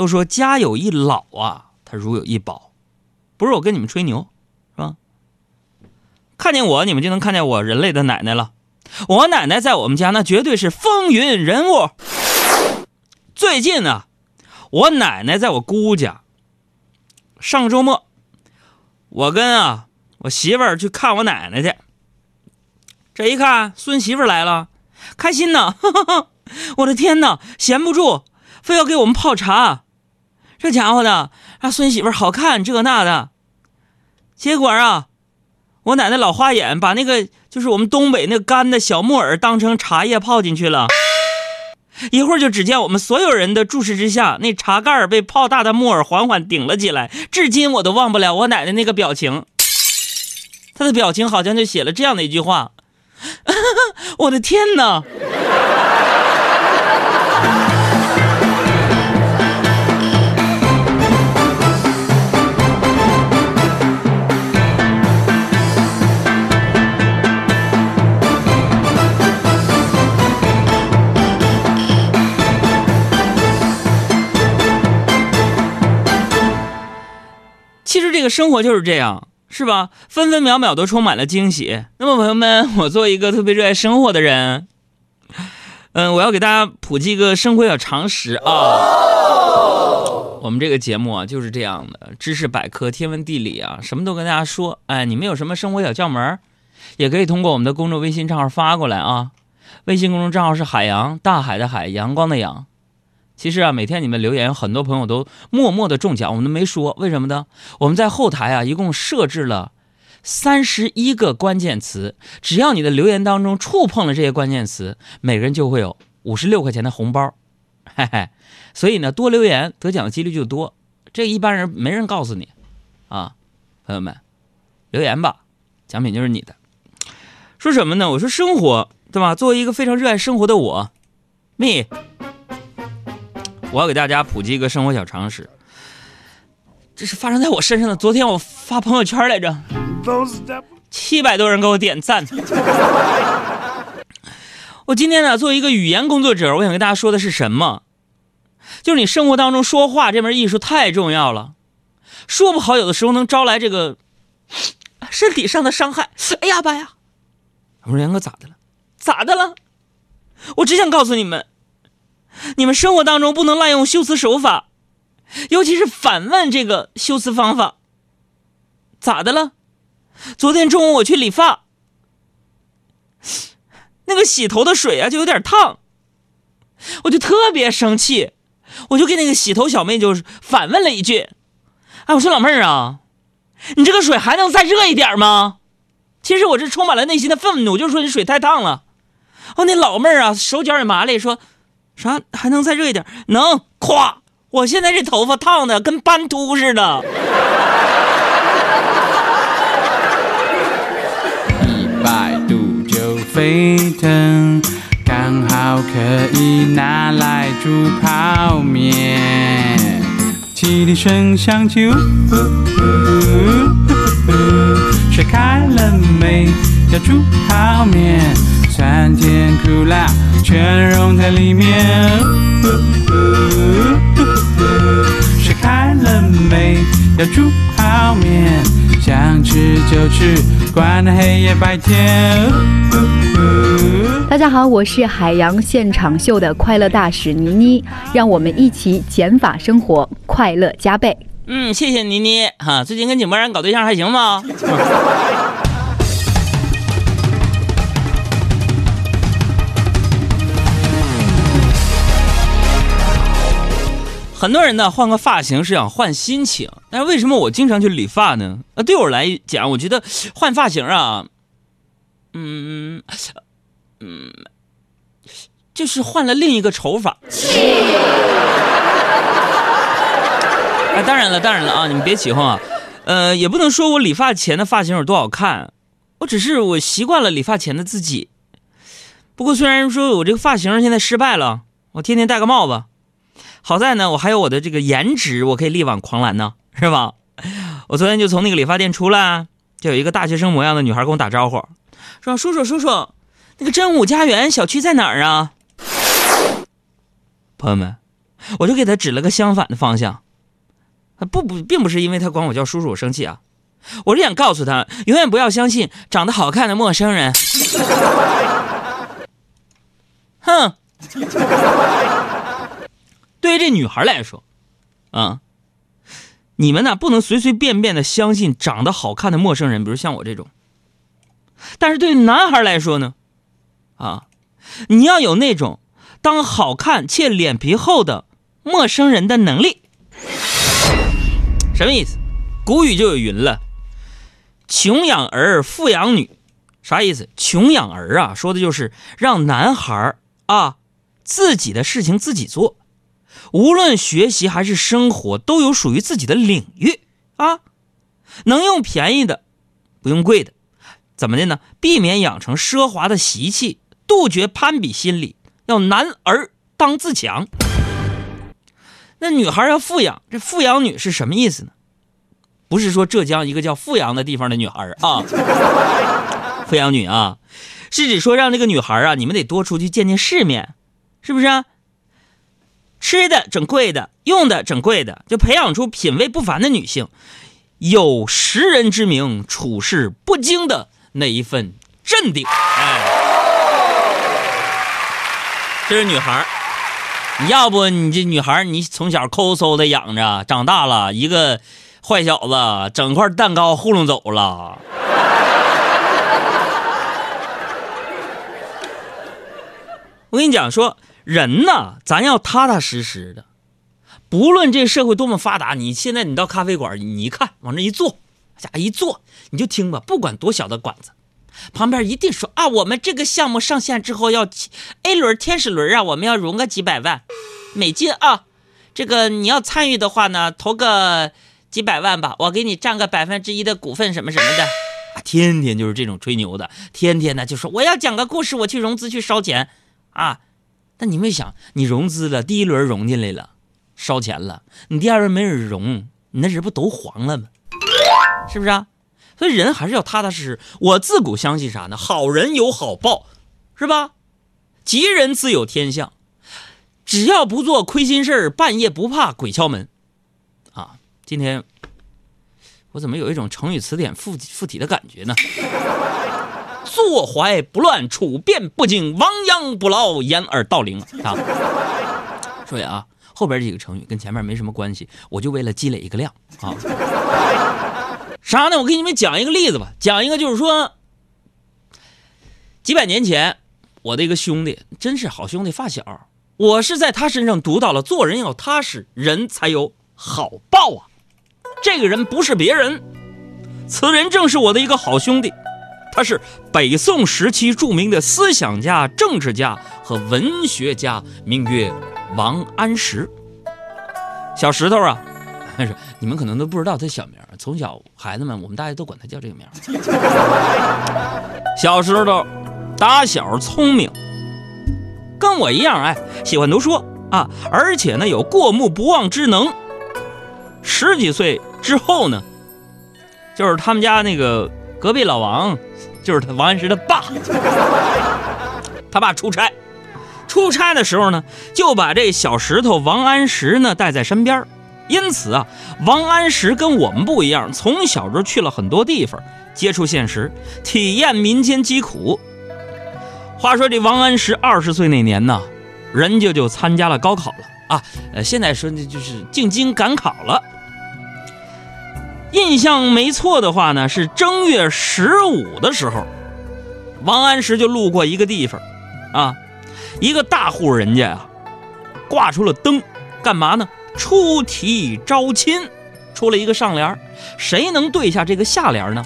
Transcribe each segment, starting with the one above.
都说家有一老啊，他如有一宝，不是我跟你们吹牛，是吧？看见我，你们就能看见我人类的奶奶了。我奶奶在我们家那绝对是风云人物。最近呢，我奶奶在我姑家。上周末，我跟啊我媳妇儿去看我奶奶去。这一看孙媳妇来了，开心呢！我的天哪，闲不住，非要给我们泡茶。这家伙的啊，孙媳妇好看这那的。结果啊，我奶奶老花眼，把那个就是我们东北那干的小木耳当成茶叶泡进去了。一会儿就只见我们所有人的注视之下，那茶盖被泡大的木耳缓缓顶了起来。至今我都忘不了我奶奶那个表情，她的表情好像就写了这样的一句话。我的天哪！生活就是这样。是吧？分分秒秒都充满了惊喜。那么，朋友们，我做一个特别热爱生活的人，嗯，我要给大家普及一个生活小常识啊。我们这个节目啊就是这样的，知识百科、天文地理啊，什么都跟大家说。哎，你们有什么生活小窍门，也可以通过我们的公众微信账号发过来啊。微信公众账号是海洋，大海的海，阳光的阳。其实啊，每天你们留言，很多朋友都默默的中奖，我们都没说，为什么呢？我们在后台啊，一共设置了三十一个关键词，只要你的留言当中触碰了这些关键词，每个人就会有五十六块钱的红包，嘿嘿。所以呢，多留言得奖的几率就多，这一般人没人告诉你，啊，朋友们，留言吧，奖品就是你的。说什么呢？我说生活，对吧？作为一个非常热爱生活的我，me。我要给大家普及一个生活小常识，这是发生在我身上的。昨天我发朋友圈来着，七百多人给我点赞。我今天呢，作为一个语言工作者，我想跟大家说的是什么？就是你生活当中说话这门艺术太重要了，说不好有的时候能招来这个身体上的伤害。哎呀妈呀！我说杨哥咋的了？咋的了？我只想告诉你们。你们生活当中不能滥用修辞手法，尤其是反问这个修辞方法。咋的了？昨天中午我去理发，那个洗头的水啊就有点烫，我就特别生气，我就给那个洗头小妹就是反问了一句：“哎，我说老妹儿啊，你这个水还能再热一点吗？”其实我这充满了内心的愤怒，就说你水太烫了。哦，那老妹儿啊，手脚也麻利，说。啥还能再热一点？能！咵！我现在这头发烫的跟斑秃似的。一百度就沸腾，刚好可以拿来煮泡面。汽笛声响起，水开了没？要煮泡面。酸甜苦辣全融在里面。水开了没？要煮泡面，想吃就吃，管他黑夜白天。大家好，我是海洋现场秀的快乐大使妮妮，让我们一起减法生活，快乐加倍。嗯，谢谢妮妮哈。最近跟井柏然搞对象还行吗？很多人呢换个发型是想换心情，但是为什么我经常去理发呢？啊，对我来讲，我觉得换发型啊，嗯嗯，就是换了另一个丑法。哎，当然了，当然了啊，你们别起哄啊。呃，也不能说我理发前的发型有多好看，我只是我习惯了理发前的自己。不过虽然说我这个发型现在失败了，我天天戴个帽子。好在呢，我还有我的这个颜值，我可以力挽狂澜呢，是吧？我昨天就从那个理发店出来，就有一个大学生模样的女孩跟我打招呼，说：“叔叔，叔叔，那个真武家园小区在哪儿啊？”朋友们，我就给他指了个相反的方向。不不，并不是因为他管我叫叔叔我生气啊，我是想告诉他，永远不要相信长得好看的陌生人。哼，对于这女孩来说，啊，你们呢不能随随便便的相信长得好看的陌生人，比如像我这种。但是对于男孩来说呢，啊，你要有那种当好看且脸皮厚的陌生人的能力。什么意思？古语就有云了：“穷养儿，富养女。”啥意思？穷养儿啊，说的就是让男孩啊自己的事情自己做，无论学习还是生活都有属于自己的领域啊，能用便宜的，不用贵的，怎么的呢？避免养成奢华的习气，杜绝攀比心理，要男儿当自强。那女孩要富养，这富养女是什么意思呢？不是说浙江一个叫富阳的地方的女孩啊，富养女啊，是指说让这个女孩啊，你们得多出去见见世面，是不是？啊？吃的整贵的，用的整贵的，就培养出品味不凡的女性，有识人之明，处事不惊的那一份镇定。哎，这是女孩。你要不你这女孩，你从小抠搜的养着，长大了一个坏小子，整块蛋糕糊弄走了。我跟你讲，说人呢，咱要踏踏实实的，不论这社会多么发达，你现在你到咖啡馆，你一看往那一坐，家一坐，你就听吧，不管多小的馆子。旁边一定说啊，我们这个项目上线之后要 A 轮天使轮啊，我们要融个几百万美金啊。这个你要参与的话呢，投个几百万吧，我给你占个百分之一的股份什么什么的。天天就是这种吹牛的，天天呢就说我要讲个故事，我去融资去烧钱啊。但你没想，你融资了，第一轮融进来了，烧钱了，你第二轮没人融，你那人不都黄了吗？是不是啊？所以人还是要踏踏实实。我自古相信啥呢？好人有好报，是吧？吉人自有天相。只要不做亏心事儿，半夜不怕鬼敲门。啊，今天我怎么有一种成语词典附附体的感觉呢？坐怀不乱，处变不惊，亡羊补牢，掩耳盗铃啊！注意啊，后边这几个成语跟前面没什么关系，我就为了积累一个量啊。啥呢？我给你们讲一个例子吧。讲一个就是说，几百年前，我的一个兄弟，真是好兄弟发小，我是在他身上读到了做人要踏实，人才有好报啊。这个人不是别人，此人正是我的一个好兄弟，他是北宋时期著名的思想家、政治家和文学家，名曰王安石。小石头啊，你们可能都不知道他小名。从小孩子们，我们大家都管他叫这个名 小时候打小聪明，跟我一样，哎，喜欢读书啊，而且呢有过目不忘之能。十几岁之后呢，就是他们家那个隔壁老王，就是他王安石的爸，他爸出差，出差的时候呢，就把这小石头王安石呢带在身边因此啊，王安石跟我们不一样，从小就去了很多地方，接触现实，体验民间疾苦。话说这王安石二十岁那年呢，人家就参加了高考了啊，呃，现在说就是进京赶考了。印象没错的话呢，是正月十五的时候，王安石就路过一个地方，啊，一个大户人家啊，挂出了灯，干嘛呢？出题招亲，出了一个上联谁能对下这个下联呢？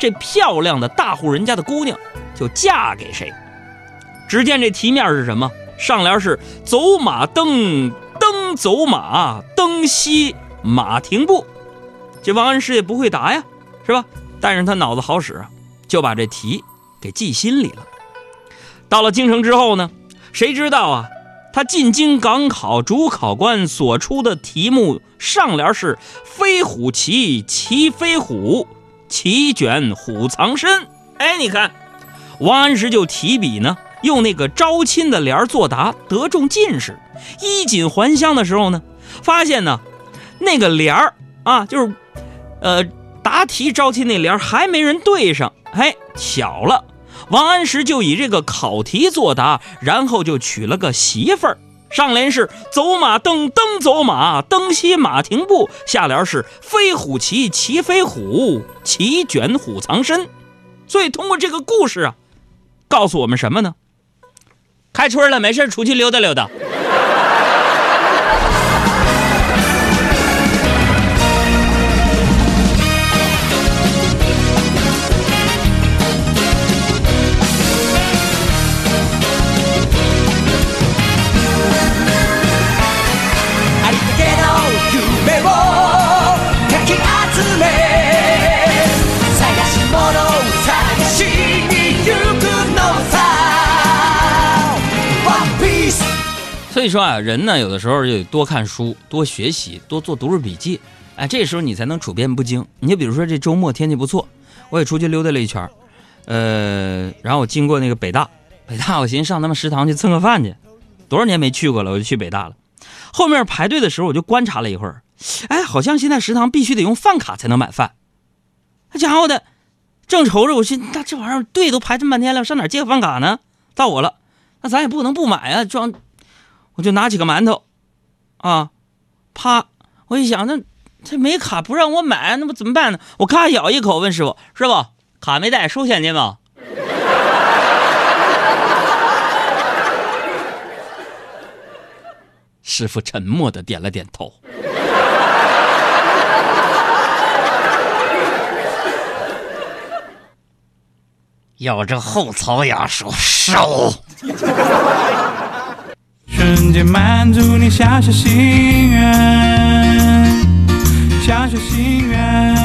这漂亮的大户人家的姑娘就嫁给谁。只见这题面是什么？上联是“走马灯，灯走马，灯熄马停步”。这王安石也不会答呀，是吧？但是他脑子好使啊，就把这题给记心里了。到了京城之后呢，谁知道啊？他进京赶考，主考官所出的题目上联是“飞虎骑，骑飞虎，骑卷虎藏身”。哎，你看，王安石就提笔呢，用那个招亲的联作答，得中进士，衣锦还乡的时候呢，发现呢，那个帘儿啊，就是，呃，答题招题那联还没人对上。哎，巧了，王安石就以这个考题作答，然后就娶了个媳妇儿。上联是“走马灯，灯走马，灯西马停步”，下联是“飞虎骑，骑飞虎，骑卷虎藏身”。所以通过这个故事啊，告诉我们什么呢？开春了，没事出去溜达溜达。说啊，人呢有的时候就得多看书、多学习、多做读书笔记，哎，这时候你才能处变不惊。你就比如说这周末天气不错，我也出去溜达了一圈呃，然后我经过那个北大，北大我寻思上他们食堂去蹭个饭去，多少年没去过了，我就去北大了。后面排队的时候我就观察了一会儿，哎，好像现在食堂必须得用饭卡才能买饭。那家伙的，正愁着我寻那这玩意儿队都排这么半天了，上哪借个饭卡呢？到我了，那咱也不能不买啊，装。我就拿起个馒头，啊，啪！我一想，那这没卡不让我买，那不怎么办呢？我咔咬一口，问师傅：“师傅，卡没带，收现金吗？” 师傅沉默的点了点头。咬着后槽牙说：“收。”瞬间满足你小小心愿，小小心愿。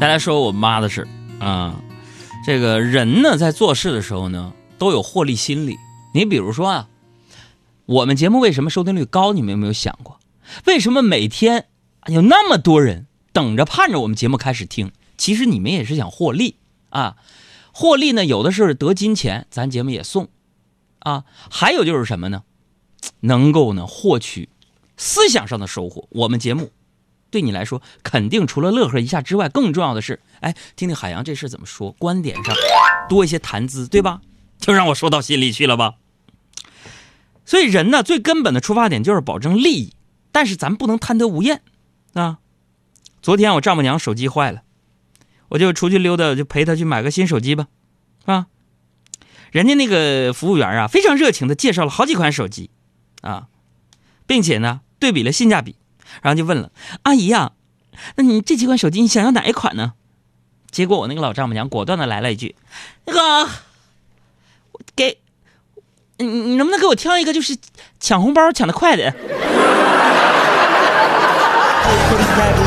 再来说我妈的事啊，这个人呢，在做事的时候呢，都有获利心理。你比如说啊，我们节目为什么收听率高？你们有没有想过，为什么每天有那么多人等着盼着我们节目开始听？其实你们也是想获利啊。获利呢，有的是得金钱，咱节目也送，啊，还有就是什么呢？能够呢获取思想上的收获。我们节目对你来说，肯定除了乐呵一下之外，更重要的是，哎，听听海洋这事怎么说，观点上多一些谈资，对吧？就让我说到心里去了吧。所以人呢，最根本的出发点就是保证利益，但是咱不能贪得无厌啊。昨天我丈母娘手机坏了。我就出去溜达，就陪他去买个新手机吧，啊，人家那个服务员啊，非常热情的介绍了好几款手机，啊，并且呢对比了性价比，然后就问了阿姨呀，那你这几款手机你想要哪一款呢？结果我那个老丈母娘果断的来了一句，那个给，你你能不能给我挑一个就是抢红包抢的快的？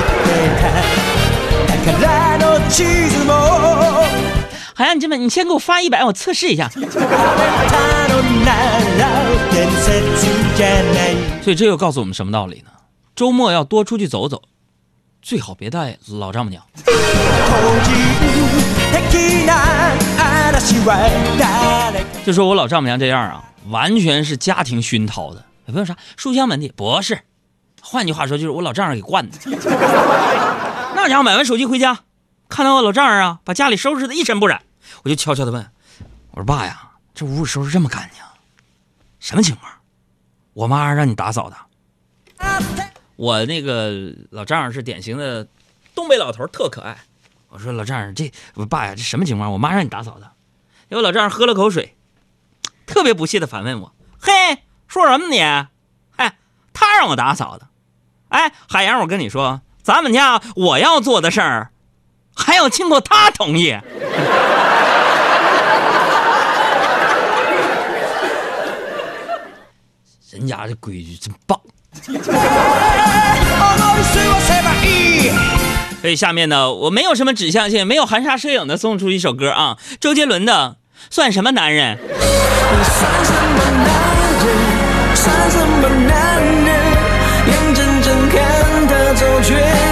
海洋，你这么，你先给我发一百，我测试一下。所以这又告诉我们什么道理呢？周末要多出去走走，最好别带老丈母娘。就说我老丈母娘这样啊，完全是家庭熏陶的，也不用啥书香门第，不是。换句话说，就是我老丈人给惯的。那家伙买完手机回家，看到我老丈人啊，把家里收拾的一尘不染。我就悄悄的问：“我说爸呀，这屋收拾这么干净，什么情况？我妈让你打扫的。”我那个老丈人是典型的东北老头，特可爱。我说老丈人，这我爸呀，这什么情况？我妈让你打扫的。结果老丈人喝了口水，特别不屑的反问我：“嘿，说什么你？哎，他让我打扫的。哎，海洋，我跟你说，咱们家我要做的事儿，还要经过他同意。”人家这规矩真棒。所以下面呢，我没有什么指向性，没有含沙射影的送出一首歌啊，周杰伦的《算什么男人》。算什么男人？算什么男人？眼睁睁看他走，却不闻不问。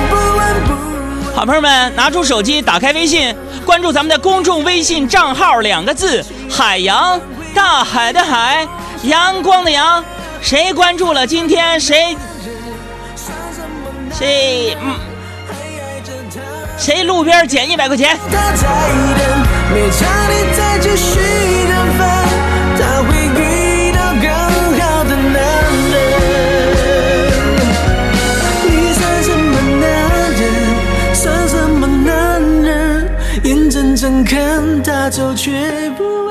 好朋友们，拿出手机，打开微信，关注咱们的公众微信账号两个字：海洋大海的海，阳光的阳。谁关注了今天？谁？谁？嗯。谁路边捡一百块钱？想跟他走，却不。